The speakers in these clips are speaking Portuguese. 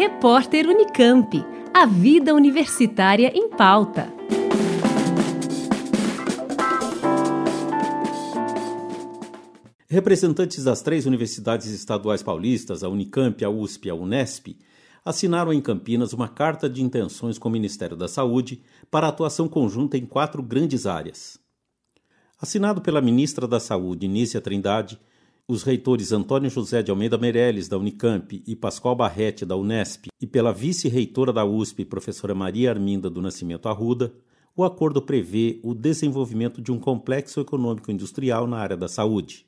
Repórter Unicamp. A vida universitária em pauta. Representantes das três universidades estaduais paulistas, a Unicamp, a USP e a Unesp, assinaram em Campinas uma carta de intenções com o Ministério da Saúde para atuação conjunta em quatro grandes áreas. Assinado pela ministra da Saúde, Nícia Trindade, os reitores Antônio José de Almeida Meirelles, da Unicamp, e Pascoal Barrete, da Unesp, e pela vice-reitora da USP, professora Maria Arminda do Nascimento Arruda, o acordo prevê o desenvolvimento de um complexo econômico industrial na área da saúde.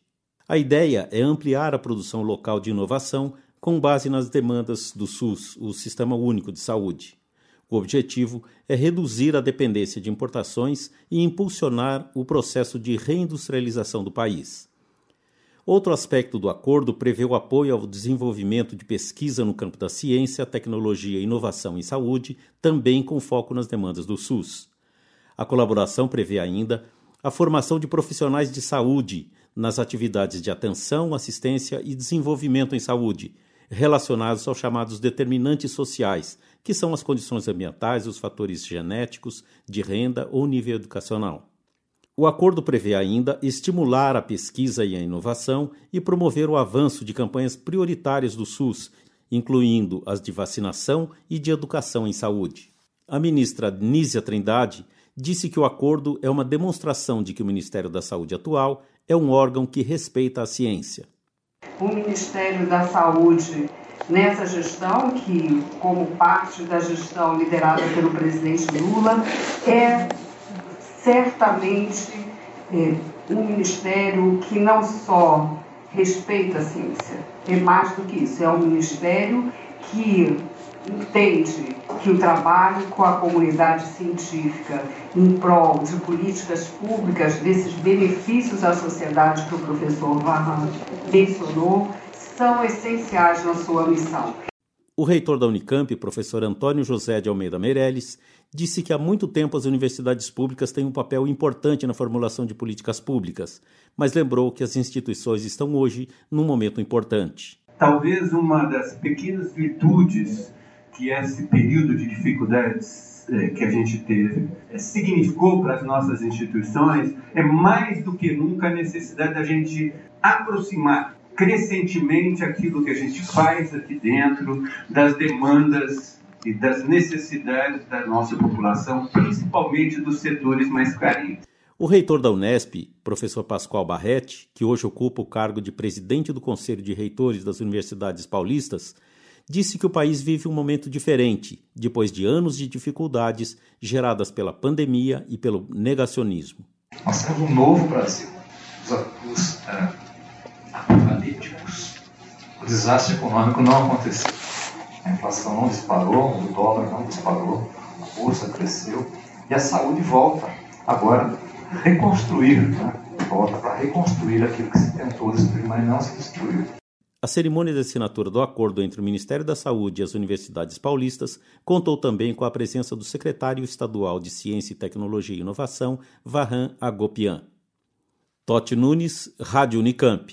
A ideia é ampliar a produção local de inovação com base nas demandas do SUS, o Sistema Único de Saúde. O objetivo é reduzir a dependência de importações e impulsionar o processo de reindustrialização do país. Outro aspecto do acordo prevê o apoio ao desenvolvimento de pesquisa no campo da ciência, tecnologia e inovação em saúde, também com foco nas demandas do SUS. A colaboração prevê ainda a formação de profissionais de saúde nas atividades de atenção, assistência e desenvolvimento em saúde, relacionados aos chamados determinantes sociais, que são as condições ambientais, os fatores genéticos, de renda ou nível educacional. O acordo prevê ainda estimular a pesquisa e a inovação e promover o avanço de campanhas prioritárias do SUS, incluindo as de vacinação e de educação em saúde. A ministra Nízia Trindade disse que o acordo é uma demonstração de que o Ministério da Saúde atual é um órgão que respeita a ciência. O Ministério da Saúde, nessa gestão, que, como parte da gestão liderada pelo presidente Lula, é certamente é, um ministério que não só respeita a ciência, é mais do que isso, é um ministério que entende que o trabalho com a comunidade científica em prol de políticas públicas, desses benefícios à sociedade que o professor Varran mencionou, são essenciais na sua missão. O reitor da Unicamp, professor Antônio José de Almeida Meirelles, disse que há muito tempo as universidades públicas têm um papel importante na formulação de políticas públicas, mas lembrou que as instituições estão hoje num momento importante. Talvez uma das pequenas virtudes que esse período de dificuldades é, que a gente teve é, significou para as nossas instituições é mais do que nunca a necessidade da gente aproximar crescentemente aquilo que a gente faz aqui dentro das demandas e das necessidades da nossa população, principalmente dos setores mais carentes. O reitor da Unesp, professor Pascoal Barrete, que hoje ocupa o cargo de presidente do Conselho de Reitores das Universidades Paulistas, disse que o país vive um momento diferente, depois de anos de dificuldades geradas pela pandemia e pelo negacionismo. Nós temos um novo Brasil. Os, os. O desastre econômico não aconteceu. A inflação não disparou, o dólar não disparou, a bolsa cresceu e a saúde volta agora reconstruir, né? volta para reconstruir aquilo que se tentou destruir, mas não se destruiu. A cerimônia de assinatura do acordo entre o Ministério da Saúde e as universidades paulistas contou também com a presença do secretário estadual de Ciência Tecnologia e Inovação, Varran Agopian. Totti Nunes, Rádio Unicamp.